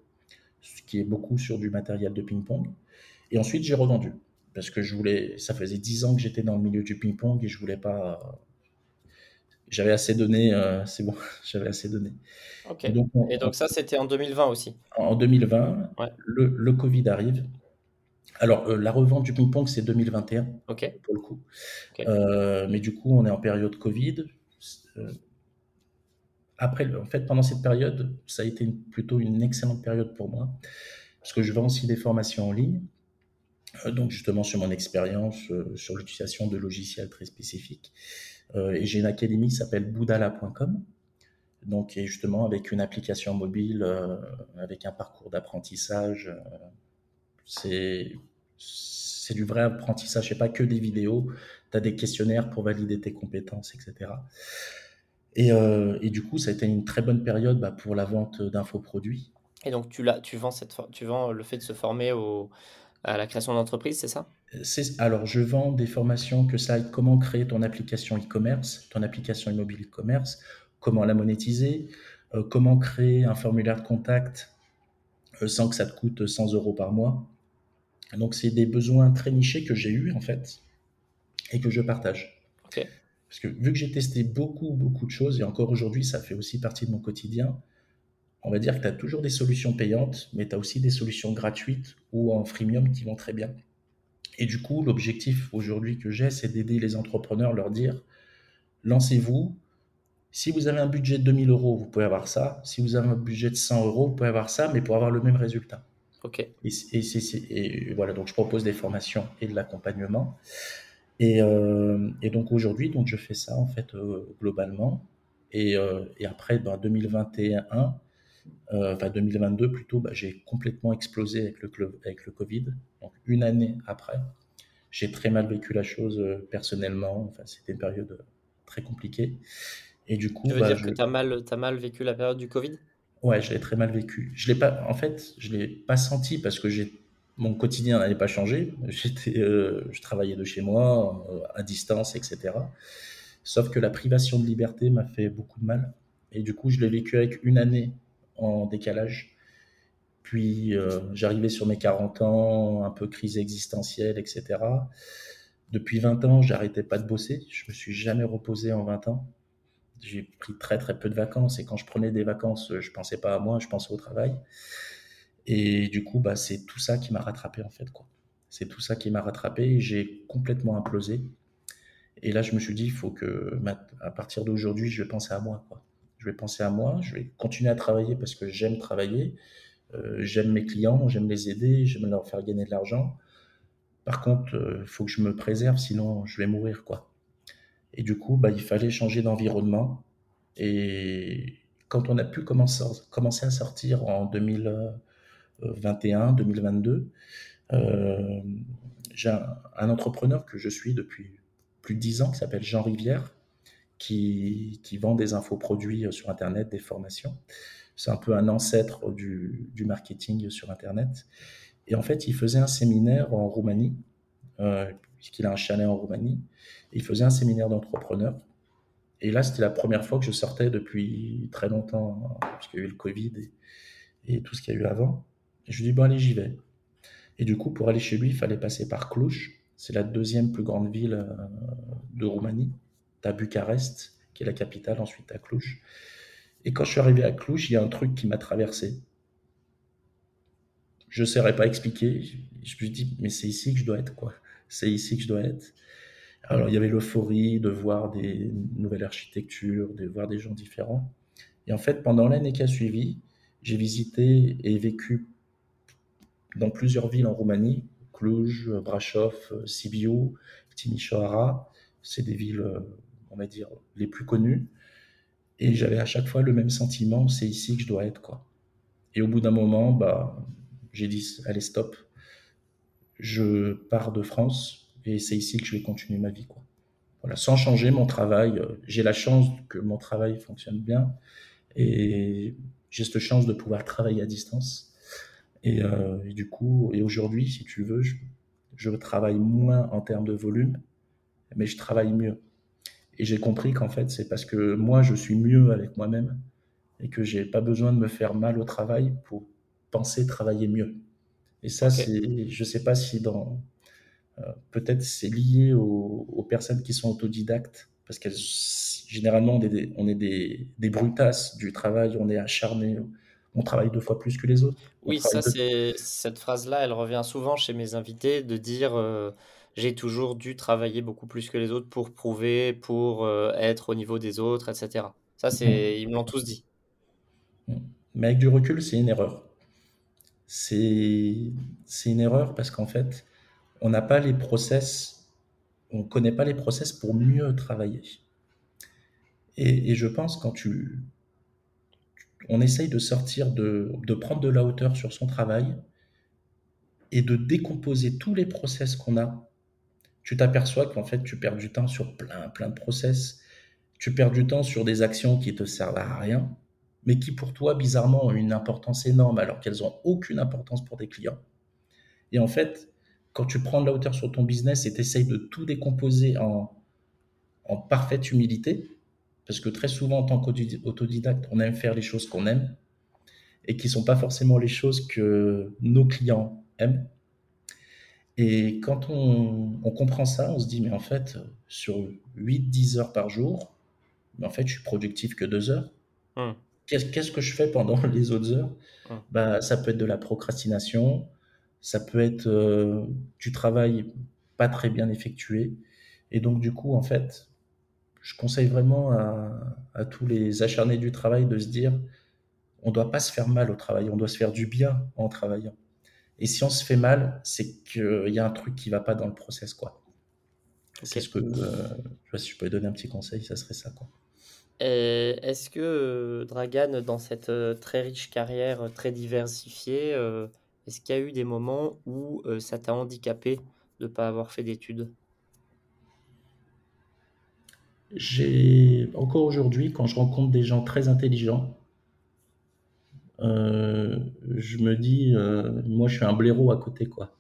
ce qui est beaucoup sur du matériel de ping-pong. Et ensuite, j'ai revendu. Parce que je voulais, ça faisait 10 ans que j'étais dans le milieu du ping-pong et je voulais pas j'avais assez donné, euh, c'est bon, j'avais assez donné. Et donc, ça, c'était en 2020 aussi En 2020, le, Covid arrive. Alors, euh, la revente du ping-pong, c'est 2021, Ok. pour le coup. Euh, mais du coup, on est en période Covid. après, en fait, pendant cette période, ça a été plutôt une excellente période pour moi, parce que je vends aussi des formations en ligne. donc, justement, sur mon expérience, sur l'utilisation de logiciels très spécifiques. Euh, et j'ai une académie qui s'appelle boudala.com. Donc, et justement, avec une application mobile, euh, avec un parcours d'apprentissage, euh, c'est c'est du vrai apprentissage, c'est pas que des vidéos, tu as des questionnaires pour valider tes compétences, etc. Et, et, du coup, ça a été une très bonne période bah, pour la vente d'infoproduits. Et donc tu l'as tu vends cette tu vends le fait de se former au à la création d'entreprise, c'est ça? C'est alors je vends des formations que ça comment créer ton application e-commerce, ton application immobilier e-commerce, comment la monétiser, euh, comment créer un formulaire de contact, euh, sans que ça te coûte 100 euros par mois. Donc c'est des besoins très nichés que j'ai eus en fait et que je partage. Parce que vu que j'ai testé beaucoup, beaucoup de choses et encore aujourd'hui ça fait aussi partie de mon quotidien, on va dire que tu as toujours des solutions payantes, mais tu as aussi des solutions gratuites ou en freemium qui vont très bien. Et du coup, l'objectif aujourd'hui que j'ai, c'est d'aider les entrepreneurs, leur dire, lancez-vous. Si vous avez un budget de 2000 euros, vous pouvez avoir ça. Si vous avez un budget de 100 euros, vous pouvez avoir ça, mais pour avoir le même résultat. Ok. Et, voilà, donc je propose des formations et de l'accompagnement. Et, euh, donc aujourd'hui, donc je fais ça en fait euh, globalement. Et, euh, après, ben, 2021, euh, enfin 2022 plutôt, bah, j'ai complètement explosé avec le, avec le Covid. Donc une année après, j'ai très mal vécu la chose personnellement. Enfin, c'était une période très compliquée. Et du coup, tu veux bah, dire que tu as mal, as mal vécu la période du Covid? Ouais, je l'ai très mal vécu. Je l'ai pas, en fait, je l'ai pas senti parce que j'ai mon quotidien n'avait pas changé. J'étais, je travaillais de chez moi, à distance, etc. Sauf que la privation de liberté m'a fait beaucoup de mal. Et du coup, je l'ai vécu avec une année en décalage. Puis euh, j'arrivais sur mes 40 ans, un peu crise existentielle, etc. Depuis 20 ans, j'arrêtais pas de bosser. Je me suis jamais reposé en 20 ans. J'ai pris très très peu de vacances et quand je prenais des vacances, je pensais pas à moi, je pensais au travail. Et du coup, bah, c'est tout ça qui m'a rattrapé en fait. C'est tout ça qui m'a rattrapé. J'ai complètement implosé. Et là, je me suis dit, il faut que, à partir d'aujourd'hui, je vais penser à moi. Je vais penser à moi, je vais continuer à travailler parce que j'aime travailler, euh, j'aime mes clients, j'aime les aider, j'aime leur faire gagner de l'argent. Par contre, il euh, faut que je me préserve, sinon je vais mourir. Et du coup, bah, il fallait changer d'environnement. Et quand on a pu commencer, à sortir en 2021, 2022, euh, j'ai un, entrepreneur que je suis depuis plus de dix ans qui s'appelle Jean Rivière, qui, vend des infoproduits euh, sur Internet, des formations. C'est un peu un ancêtre du, marketing sur Internet. Et en fait, il faisait un séminaire en Roumanie, euh, puisqu'il a un chalet en Roumanie. Il faisait un séminaire d'entrepreneurs. Et là, c'était la première fois que je sortais depuis très longtemps, puisqu'il y a eu le Covid et, tout ce qu'il y a eu avant. Et je lui dis, bon, allez, j'y vais. Et du coup, pour aller chez lui, il fallait passer par Cluj. C'est la deuxième plus grande ville euh, de Roumanie à Bucarest, qui est la capitale, ensuite à Cluj. Et quand je suis arrivé à Cluj, il y a un truc qui m'a traversé. Je ne saurais pas expliquer. Je me suis dit, mais c'est ici que je dois être, quoi. C'est ici que je dois être. Alors, il y avait l'euphorie de voir des nouvelles architectures, de voir des gens différents. Et en fait, pendant l'année qui a suivi, j'ai visité et vécu dans plusieurs villes en Roumanie, Cluj, Brasov, Sibiu, Timișoara. C'est des villes on va dire, les plus connus. Et j'avais à chaque fois le même sentiment, c'est ici que je dois être. Quoi. Et au bout d'un moment, bah, j'ai dit, allez, stop, je pars de France et c'est ici que je vais continuer ma vie. Quoi. Voilà, sans changer mon travail. J'ai la chance que mon travail fonctionne bien et j'ai cette chance de pouvoir travailler à distance. Et, euh, du coup, et aujourd'hui, si tu veux, je, je travaille moins en termes de volume, mais je travaille mieux. Et j'ai compris qu'en fait, c'est parce que moi, je suis mieux avec moi-même et que j'ai pas besoin de me faire mal au travail pour penser travailler mieux. Et ça, c'est, je sais pas si dans, euh, peut-être c'est lié aux, personnes qui sont autodidactes, parce qu'elles, généralement, on est, des, on est des, des brutasses du travail, on est acharné, on travaille deux fois plus que les autres. oui, ça, c'est, cette phrase-là, elle revient souvent chez mes invités de dire, euh, j'ai toujours dû travailler beaucoup plus que les autres pour prouver, pour euh, être au niveau des autres, etc. Ça, c'est, mmh. ils me l'ont tous dit. Mmh. Mais avec du recul, c'est une erreur. C'est une erreur parce qu'en fait, on n'a pas les process, on ne connaît pas les process pour mieux travailler. Et, je pense quand tu, on essaye de sortir, de, de prendre de la hauteur sur son travail et de décomposer tous les process qu'on a tu t'aperçois qu'en fait, tu perds du temps sur plein, plein de process. Tu perds du temps sur des actions qui te servent à rien. mais qui pour toi, bizarrement, ont une importance énorme alors qu'elles n'ont aucune importance pour tes clients. Et en fait, quand tu prends de la hauteur sur ton business et tu essayes de tout décomposer en, en parfaite humilité, parce que très souvent, en tant qu'autodidacte, on aime faire les choses qu'on aime et qui ne sont pas forcément les choses que nos clients aiment. Et quand on, comprend ça, on se dit, mais en fait, sur 8-10 heures par jour, mais en fait, je suis productif que 2 heures. Hmm. Qu'est-ce que je fais pendant les autres heures? Hmm. bah, Ça peut être de la procrastination, ça peut être euh, du travail pas très bien effectué. Et donc, du coup, en fait, je conseille vraiment à, tous les acharnés du travail de se dire, on ne doit pas se faire mal au travail, on doit se faire du bien en travaillant. Et si on se fait mal, c'est qu'il y a un truc qui ne va pas dans le process, quoi. C'est ce que, euh, je si je peux donner un petit conseil, ça serait ça, quoi. Est-ce que euh, Dragan, dans cette euh, très riche carrière, très diversifiée, est-ce qu'il y a eu des moments où ça t'a handicapé de ne pas avoir fait d'études? J'ai encore aujourd'hui, quand je rencontre des gens très intelligents, euh, je me dis, euh, moi, je suis un blaireau à côté, quoi.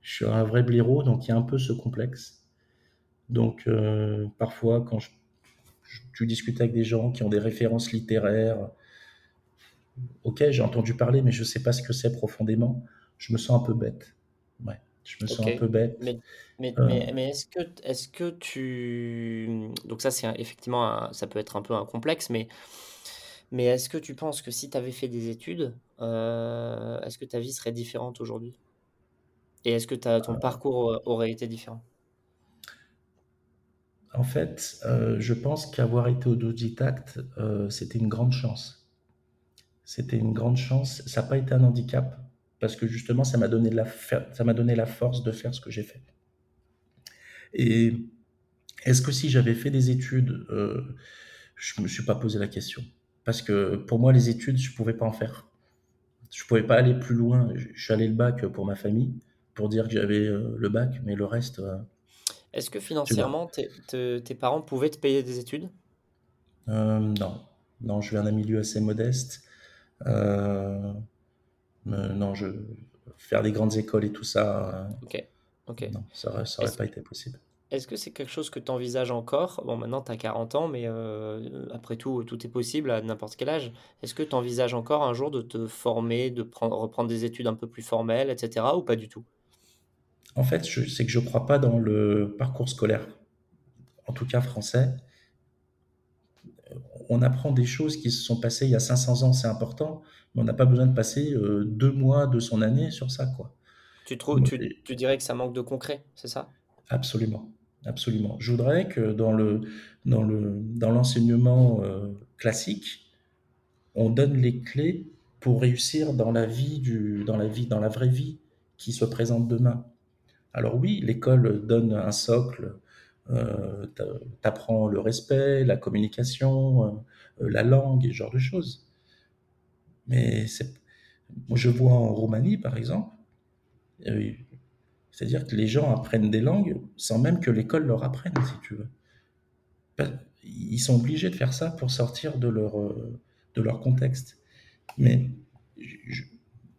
Je suis un vrai blaireau, donc il y a un peu ce complexe. Donc, euh, parfois, quand je, tu discutes avec des gens qui ont des références littéraires, ok, j'ai entendu parler, mais je ne sais pas ce que c'est profondément, je me sens un peu bête. Ouais, je me sens un peu bête. Mais, mais, mais, est-ce que, est que tu... Donc ça, c'est effectivement, ça peut être un peu un complexe, mais mais est-ce que tu penses que si tu avais fait des études, euh, est-ce que ta vie serait différente aujourd'hui? Et est-ce que ton euh. parcours aurait été différent? En fait, euh, je pense qu'avoir été autodidacte, c'était une grande chance. C'était une grande chance. Ça n'a pas été un handicap parce que justement, ça m'a donné, la ça m'a donné la force de faire ce que j'ai fait. Et est-ce que si j'avais fait des études, je ne me suis pas posé la question parce que pour moi, les études, je ne pouvais pas en faire. Je ne pouvais pas aller plus loin. Je suis allé le bac pour ma famille, pour dire que j'avais euh, le bac, mais le reste. Euh, Est-ce que financièrement, tes parents pouvaient te payer des études? Euh, Non. Non, je viens d'un milieu assez modeste. Non, je faire des grandes écoles et tout ça. ok. Ok. Non, ça n'aurait pas été possible. Est-ce que c'est quelque chose que tu envisages encore? Bon, maintenant, tu as 40 ans, mais euh, après tout, tout est possible à n'importe quel âge. Est-ce que tu envisages encore un jour de te former, de reprendre des études un peu plus formelles, etc., ou pas du tout? En fait, c'est que je ne crois pas dans le parcours scolaire, en tout cas français. On apprend des choses qui se sont passées il y a 500 ans, c'est important, mais on n'a pas besoin de passer euh, deux mois de son année sur ça. quoi. Tu, trouves, tu, tu dirais que ça manque de concret, c'est ça? Absolument. Absolument. Je voudrais que dans le dans le dans l'enseignement euh, classique, on donne les clés pour réussir dans la vie du dans la vie dans la vraie vie qui se présente demain. Alors oui, l'école donne un socle, euh, t'apprends le respect, la communication, euh, la langue et ce genre de choses. Mais moi je vois en Roumanie par exemple, euh, c'est-à-dire que les gens apprennent des langues sans même que l'école leur apprenne, si tu veux. Ils sont obligés de faire ça pour sortir de leur, euh, de leur contexte. Mais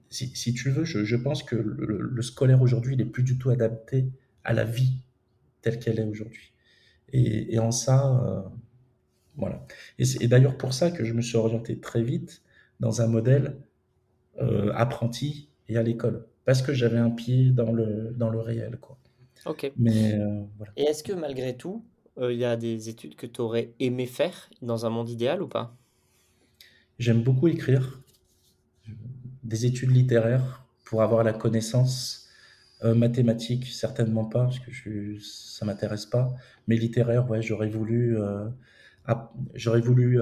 si, tu veux, je, pense que le, scolaire aujourd'hui, n'est plus du tout adapté à la vie telle qu'elle est aujourd'hui. Et, en ça, euh, voilà. Et c'est d'ailleurs pour ça que je me suis orienté très vite dans un modèle euh, apprenti et à l'école parce que j'avais un pied dans le, dans le réel. Quoi. Ok. Mais, euh, voilà. Et est-ce que malgré tout, euh, il y a des études que tu aurais aimé faire dans un monde idéal ou pas? J'aime beaucoup écrire, des études littéraires pour avoir la connaissance euh, mathématique, certainement pas, parce que je, ça m'intéresse pas. Mais littéraire, ouais, j'aurais voulu, j'aurais voulu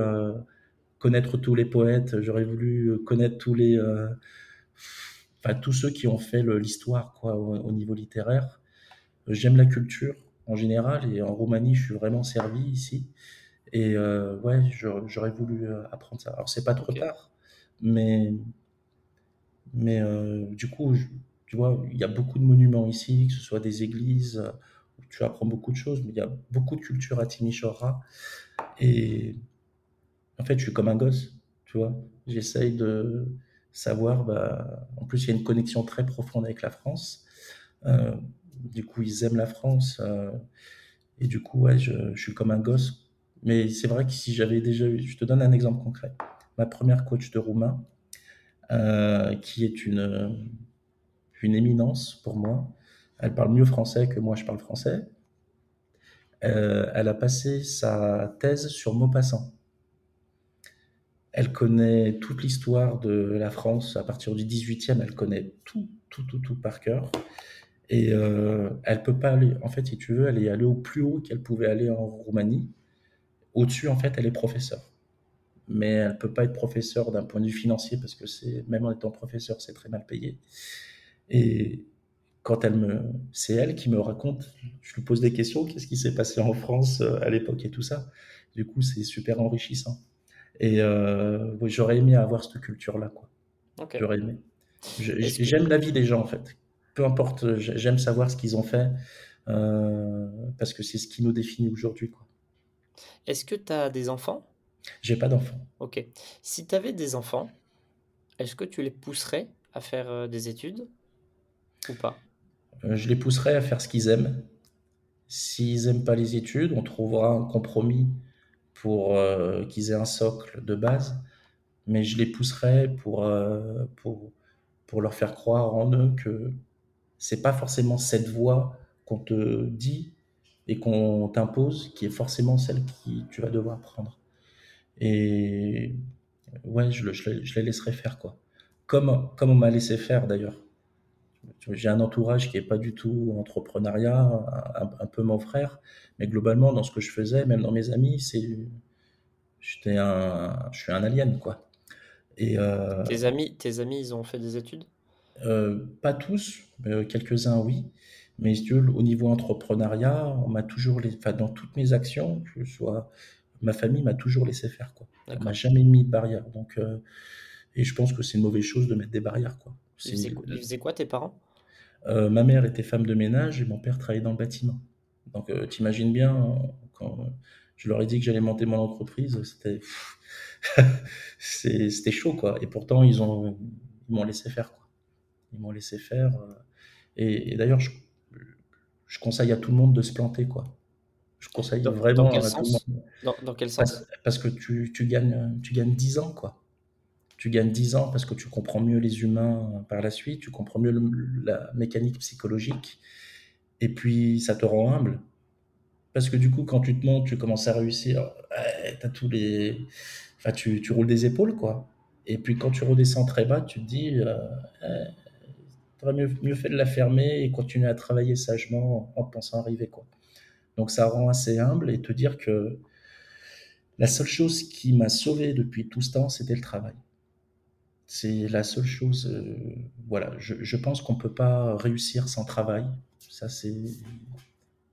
connaître tous les poètes, j'aurais voulu connaître tous les enfin tous ceux qui ont fait l'histoire quoi au, niveau littéraire. J'aime la culture en général et en Roumanie je suis vraiment servi ici et euh, ouais j'aurais voulu euh, apprendre ça. Alors c'est pas trop tard, mais mais euh, du coup tu vois il y a beaucoup de monuments ici, que ce soit des églises où tu apprends beaucoup de choses, mais il y a beaucoup de culture à Timișoara et en fait je suis comme un gosse Tu vois, j'essaye de savoir. Bah, en plus, il y a une connexion très profonde avec la France. Euh, du coup, ils aiment la France. Euh, et du coup, ouais, je, je suis comme un gosse. Mais c'est vrai que si j'avais déjà eu, je te donne un exemple concret. Ma première coach de roumain, euh, qui est une, une éminence pour moi. Elle parle mieux français que moi je parle français. Euh, elle a passé sa thèse sur Maupassant. Elle connaît toute l'histoire de la France à partir du 18e, elle connaît tout, tout, tout, tout par cœur. Et euh, elle peut pas aller, en fait, si tu veux, elle est allée au plus haut qu'elle pouvait aller en Roumanie. Au-dessus, en fait, elle est professeure. Mais elle peut pas être professeure d'un point de vue financier parce que c'est, même en étant professeur, c'est très mal payé. Et quand elle me, c'est elle qui me raconte, je lui pose des questions, qu'est-ce qui s'est passé en France euh, à l'époque et tout ça. Du coup, c'est super enrichissant. Et euh, j'aurais aimé avoir cette culture-là, quoi. J'aurais aimé. J'aime la vie des gens, en fait. Peu importe, j'aime savoir ce qu'ils ont fait, euh, parce que c'est ce qui nous définit aujourd'hui, quoi. Est-ce que tu as des enfants? J'ai pas d'enfants. Ok. Si tu avais des enfants, est-ce que tu les pousserais à faire des études? Ou pas euh, je les pousserai à faire ce qu'ils aiment. S'ils n'aiment pas les études, on trouvera un compromis pour euh, qu'ils aient un socle de base, mais je les pousserai pour, euh, pour, pour leur faire croire en eux que c'est pas forcément cette voie qu'on te dit et qu'on t'impose qui est forcément celle que tu vas devoir prendre. Et ouais, je, je, je les laisserai faire quoi. Comme, comme on m'a laissé faire d'ailleurs. J'ai un entourage qui est pas du tout entrepreneuriat, un, peu mon frère, mais globalement, dans ce que je faisais, même dans mes amis, c'est, j'étais un, je suis un alien, quoi. Et euh, tes amis, tes amis, ils ont fait des études? Euh, Pas tous, mais quelques-uns, oui. Mais au niveau entrepreneuriat, on m'a toujours, les, enfin, dans toutes mes actions, que ce soit, ma famille m'a toujours laissé faire, quoi. Elle m'a jamais mis de barrière. Donc, euh, et je pense que c'est une mauvaise chose de mettre des barrières, quoi. Ils faisaient, quoi tes parents? Euh, Ma mère était femme de ménage et mon père travaillait dans le bâtiment. Donc euh, t'imagines bien, quand je leur ai dit que j'allais monter mon entreprise, c'était c'était chaud quoi. Et pourtant ils ont ils m'ont laissé faire quoi. Ils m'ont laissé faire. Euh, et, d'ailleurs je, je, conseille à tout le monde de se planter quoi. Je conseille vraiment dans quel à sens tout le monde. Dans, quel sens? parce, parce, que tu, tu, gagnes tu gagnes 10 ans quoi tu gagnes 10 ans parce que tu comprends mieux les humains par la suite, tu comprends mieux la mécanique psychologique, et puis ça te rend humble. Parce que du coup, quand tu te montes, tu commences à réussir, tous les... enfin, tu, roules des épaules, quoi. Et puis quand tu redescends très bas, tu te dis, euh, tu aurais mieux, mieux, fait de la fermer et continuer à travailler sagement en pensant arriver, quoi. Donc ça rend assez humble et te dire que la seule chose qui m'a sauvé depuis tout ce temps, c'était le travail. C'est la seule chose. Euh, voilà, je, pense qu'on ne peut pas réussir sans travail. Ça, c'est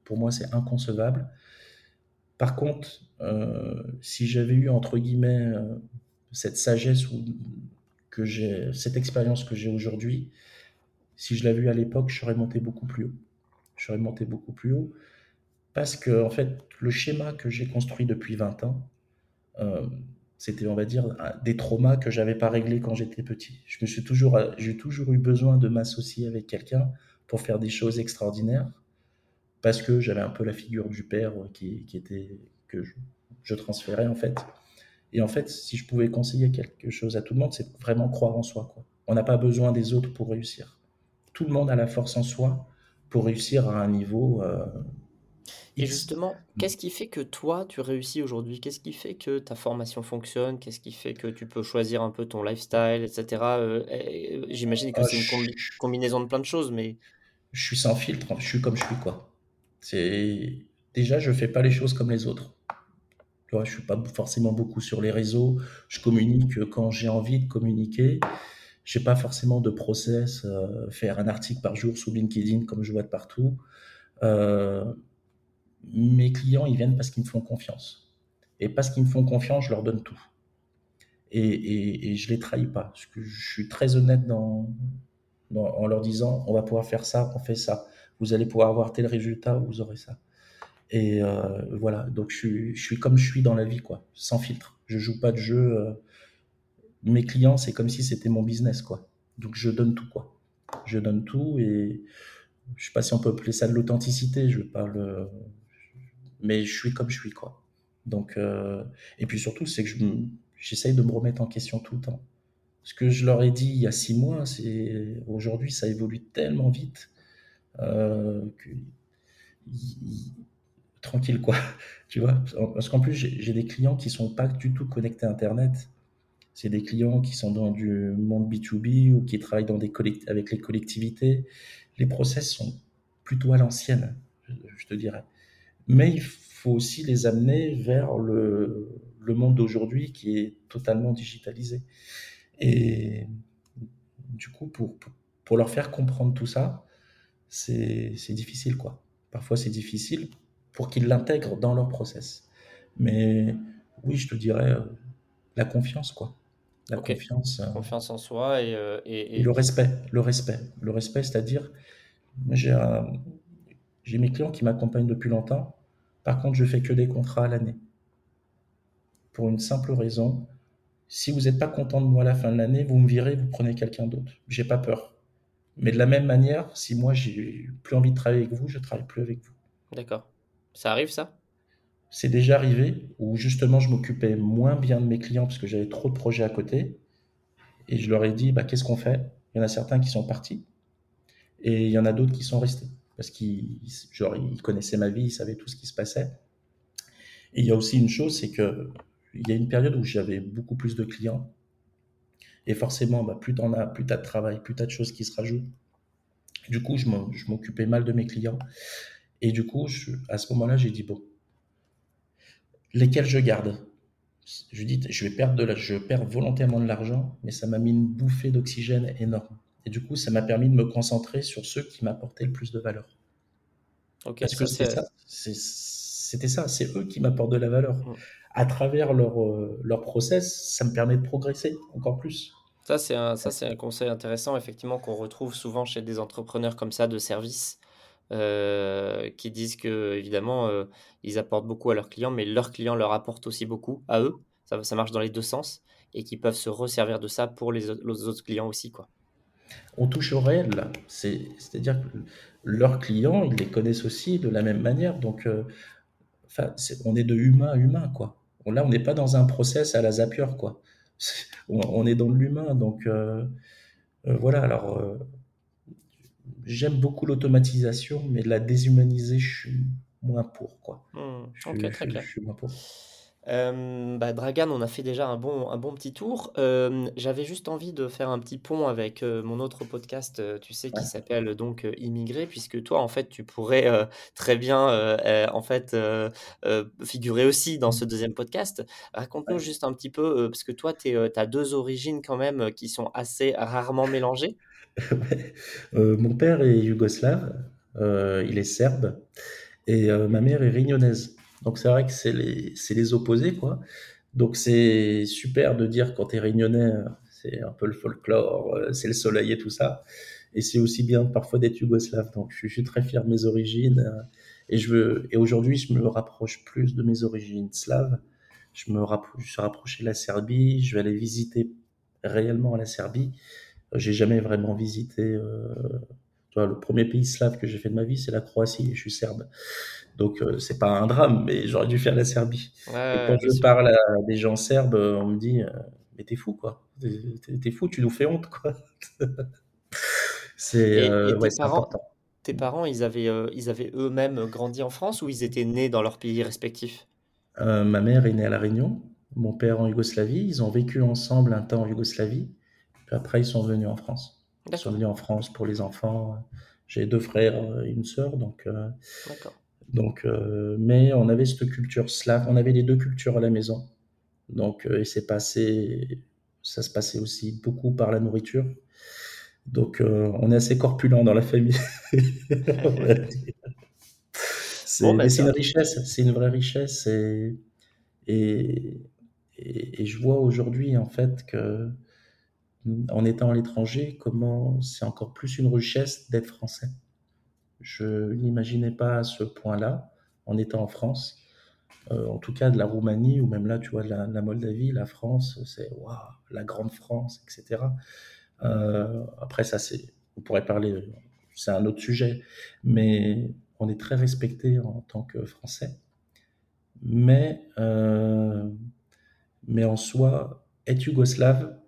pour moi, c'est inconcevable. Par contre, euh, si j'avais eu entre guillemets euh, cette sagesse ou que j'ai, cette expérience que j'ai aujourd'hui, si je l'avais eu à l'époque, je serais monté beaucoup plus haut. Je monté beaucoup plus haut parce que en fait, le schéma que j'ai construit depuis 20 ans, c'était, on va dire, des traumas que j'avais pas réglés quand j'étais petit. Je me suis toujours, j'ai toujours eu besoin de m'associer avec quelqu'un pour faire des choses extraordinaires parce que j'avais un peu la figure du père qui, qui était que je, transférais en fait. Et en fait, si je pouvais conseiller quelque chose à tout le monde, c'est vraiment croire en soi. Quoi. On n'a pas besoin des autres pour réussir. Tout le monde a la force en soi pour réussir à un niveau euh, et justement, mmh. qu'est-ce qui fait que toi, tu réussis aujourd'hui? Qu'est-ce qui fait que ta formation fonctionne? Qu'est-ce qui fait que tu peux choisir un peu ton lifestyle, etc. Euh, j'imagine que ah, c'est une combinaison de plein de choses, mais... Je suis sans filtre, je suis comme je suis, quoi. C'est Déjà, je fais pas les choses comme les autres. Tu vois, je suis pas forcément beaucoup sur les réseaux. Je communique quand j'ai envie de communiquer. J'ai pas forcément de process, euh, faire un article par jour sous LinkedIn comme je vois de partout. Euh, mes clients, ils viennent parce qu'ils me font confiance. Et parce qu'ils me font confiance, je leur donne tout. Et, je les trahis pas. Je suis très honnête en leur disant, on va pouvoir faire ça, on fait ça. Vous allez pouvoir avoir tel résultat, vous aurez ça. Et euh, voilà, donc je suis, comme je suis dans la vie, quoi, sans filtre. Je joue pas de jeu. Euh, mes clients, c'est comme si c'était mon business, quoi. Donc je donne tout, quoi. Je donne tout et je sais pas si on peut appeler ça de l'authenticité. Je parle, mais je suis comme je suis, quoi. Donc euh, et puis surtout, c'est que j'essaye de me remettre en question tout le temps. Ce que je leur ai dit il y a six mois, c'est aujourd'hui, ça évolue tellement vite euh, que tranquille, quoi. Tu vois, parce qu'en plus, j'ai des clients qui sont pas du tout connectés à Internet. C'est des clients qui sont dans du monde B2B ou qui travaillent dans des avec les collectivités. Les process sont plutôt à l'ancienne, je te dirais. Mais il faut aussi les amener vers le, le monde d'aujourd'hui qui est totalement digitalisé. Et du coup, pour, pour leur faire comprendre tout ça, c'est difficile, quoi. Parfois, c'est difficile pour qu'ils l'intègrent dans leur process. Mais oui, je te dirais euh, la confiance, quoi. La confiance. Euh, confiance en soi euh, et, et, le respect. Le respect. Le respect, c'est-à-dire, j'ai j'ai mes clients qui m'accompagnent depuis longtemps. Par contre, je fais que des contrats à l'année. Pour une simple raison. Si vous n'êtes pas content de moi à la fin de l'année, vous me virez, vous prenez quelqu'un d'autre. J'ai pas peur. Mais de la même manière, si moi j'ai plus envie de travailler avec vous, je travaille plus avec vous. D'accord. Ça arrive ça? C'est déjà arrivé où justement je m'occupais moins bien de mes clients parce que j'avais trop de projets à côté. Et je leur ai dit, bah, qu'est-ce qu'on fait? Il y en a certains qui sont partis et il y en a d'autres qui sont restés parce qu'ils ils connaissaient ma vie, ils savaient tout ce qui se passait. Et il y a aussi une chose, c'est que il y a une période où j'avais beaucoup plus de clients. Et forcément, bah, plus tu as, plus tu as de travail, plus tu as de choses qui se rajoutent. Du coup, je m'occupais mal de mes clients. Et du coup, à ce moment-là, j'ai dit, bon, lesquels je garde? Je dis, je vais perdre de la, je perds volontairement de l'argent, mais ça m'a mis une bouffée d'oxygène énorme. Et du coup, ça m'a permis de me concentrer sur ceux qui m'apportaient le plus de valeur. Parce que c'était ça, c'était ça, c'est eux qui m'apportent de la valeur. Mm. À travers leur, euh, leur process, ça me permet de progresser encore plus. Ça, c'est un, ça, c'est un conseil intéressant, effectivement, qu'on retrouve souvent chez des entrepreneurs comme ça de service. Euh, qui disent que évidemment euh, ils apportent beaucoup à leurs clients, mais leurs clients leur apportent aussi beaucoup à eux. Ça, ça marche dans les deux sens et qui peuvent se resservir de ça pour les, autres clients aussi, quoi. On touche au réel. C'est-à-dire que leurs clients, ils les connaissent aussi de la même manière. Donc, euh, on est de humain à humain, quoi. Là, on n'est pas dans un process à la Zapier, quoi. On, est dans l'humain. Donc, voilà. Alors, j'aime beaucoup l'automatisation, mais la déshumaniser, je suis moins pour. Quoi. Mmh, très clair. Je suis moins pour. Euh, bah, Dragan, on a fait déjà un bon, un bon petit tour. Euh, j'avais juste envie de faire un petit pont avec euh, mon autre podcast, tu sais, qui s'appelle donc Immigré, puisque toi, en fait, tu pourrais très bien en fait figurer aussi dans ce deuxième podcast. Raconte-nous juste un petit peu, parce que toi, tu as deux origines quand même qui sont assez rarement mélangées. Euh, mon père est yougoslave, euh, il est serbe, et euh, ma mère est réunionnaise. Donc c'est vrai que c'est les, les opposés, quoi. Donc c'est super de dire quand tu es réunionnais, c'est un peu le folklore, c'est le soleil et tout ça. Et c'est aussi bien parfois d'être yougoslave. Donc je, suis très fier de mes origines. et je veux, et aujourd'hui, je me rapproche plus de mes origines slaves. Je me rapproche, je suis rapproché de la Serbie. Je vais aller visiter réellement la Serbie. J'ai jamais vraiment visité. Euh, tu vois, le premier pays slave que j'ai fait de ma vie, c'est la Croatie. Et je suis serbe. Donc, euh, c'est pas un drame, mais j'aurais dû faire la Serbie. et quand je parle à des gens serbes, on me dit euh, Mais t'es fou, quoi. T'es fou, tu nous fais honte, quoi. c'est ouais, important. Tes parents, ils avaient, ils avaient eux-mêmes grandi en France ou ils étaient nés dans leur pays respectif Ma mère est née à La Réunion, mon père en Yougoslavie. Ils ont vécu ensemble un temps en Yougoslavie après, ils sont venus en France. Sont venus en France pour les enfants. J'ai deux frères et une sœur, donc. Euh, donc, euh, mais on avait cette culture slave, on avait les deux cultures à la maison. Donc, euh, et passé, ça se passait aussi beaucoup par la nourriture. Donc, on est assez corpulent dans la famille. Bah, c'est une richesse, c'est une vraie richesse. Et, et, et je vois aujourd'hui, en fait, que en étant à l'étranger, comment c'est encore plus une richesse d'être français? Je n'imaginais pas à ce point-là, en étant en France. en tout cas de la Roumanie ou même là, tu vois, la, Moldavie, la France, c'est waouh, la grande France, etc. après, ça, c'est, on pourrait parler, c'est un autre sujet, mais on est très respecté en tant que Français. Mais, mais en soi, être yougoslave,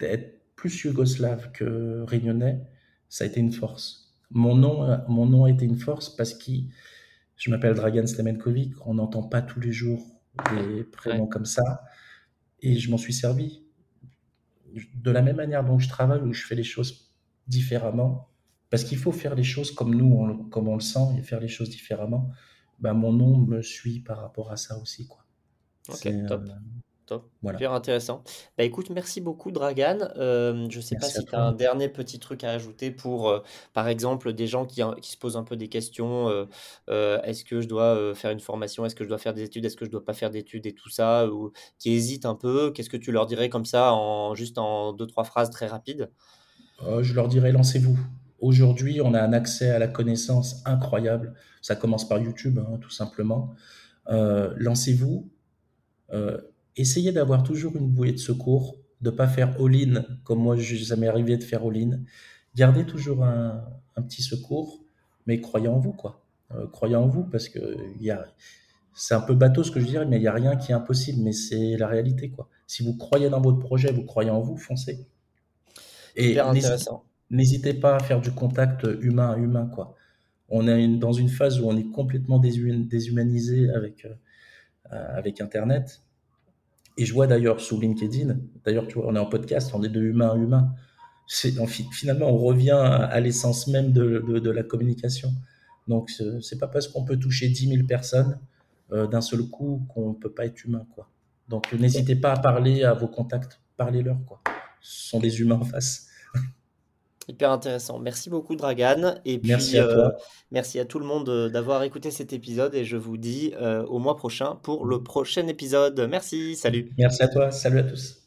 être plus yougoslave que réunionnais, ça a été une force. Mon nom, mon nom a été une force parce que je m'appelle Dragan Stemenkovic, on n'entend pas tous les jours des prénoms comme ça, et je m'en suis servi. De la même manière dont je travaille, où je fais les choses différemment, parce qu'il faut faire les choses comme nous, on, comme on le sent, et faire les choses différemment, ben, mon nom me suit par rapport à ça aussi. Quoi. Ok, top. Euh, Top, super intéressant. Bah écoute, merci beaucoup Dragan. Euh, je ne sais pas si tu as un dernier petit truc à ajouter pour, euh, par exemple, des gens qui, qui se posent un peu des questions. Euh, est-ce que je dois faire une formation? Est-ce que je dois faire des études? Est-ce que je dois pas faire d'études et tout ça? Ou qui hésitent un peu. Qu'est-ce que tu leur dirais comme ça, en, juste en deux, trois phrases très rapides? je leur dirais, lancez-vous. Aujourd'hui, on a un accès à la connaissance incroyable. Ça commence par YouTube, hein, tout simplement. lancez-vous essayez d'avoir toujours une bouée de secours, de pas faire all-in comme moi, ça m'est arrivé de faire all-in. Gardez toujours un, petit secours, mais croyez en vous, quoi. Euh, croyez en vous parce que y a, c'est un peu bateau ce que je dirais, mais il n'y a rien qui est impossible, mais c'est la réalité, quoi. Si vous croyez dans votre projet, vous croyez en vous, foncez. Et n'hésitez pas à faire du contact humain à humain, quoi. On est dans une phase où on est complètement déshumanisé avec, euh, avec Internet. Et je vois d'ailleurs sous LinkedIn, d'ailleurs, tu vois, on est en podcast, on est de humain à humain. finalement, on revient à, l'essence même de, la communication. Donc, c'est pas parce qu'on peut toucher 10 000 personnes euh, d'un seul coup qu'on peut pas être humain, quoi. Donc, n'hésitez pas à parler à vos contacts, parlez-leur. Ce sont des humains en face. Hyper intéressant. Merci beaucoup, Dragan. Et puis, merci à toi. Euh, merci à tout le monde euh, d'avoir écouté cet épisode et je vous dis euh, au mois prochain pour le prochain épisode. Merci, salut. Merci à toi, salut à tous.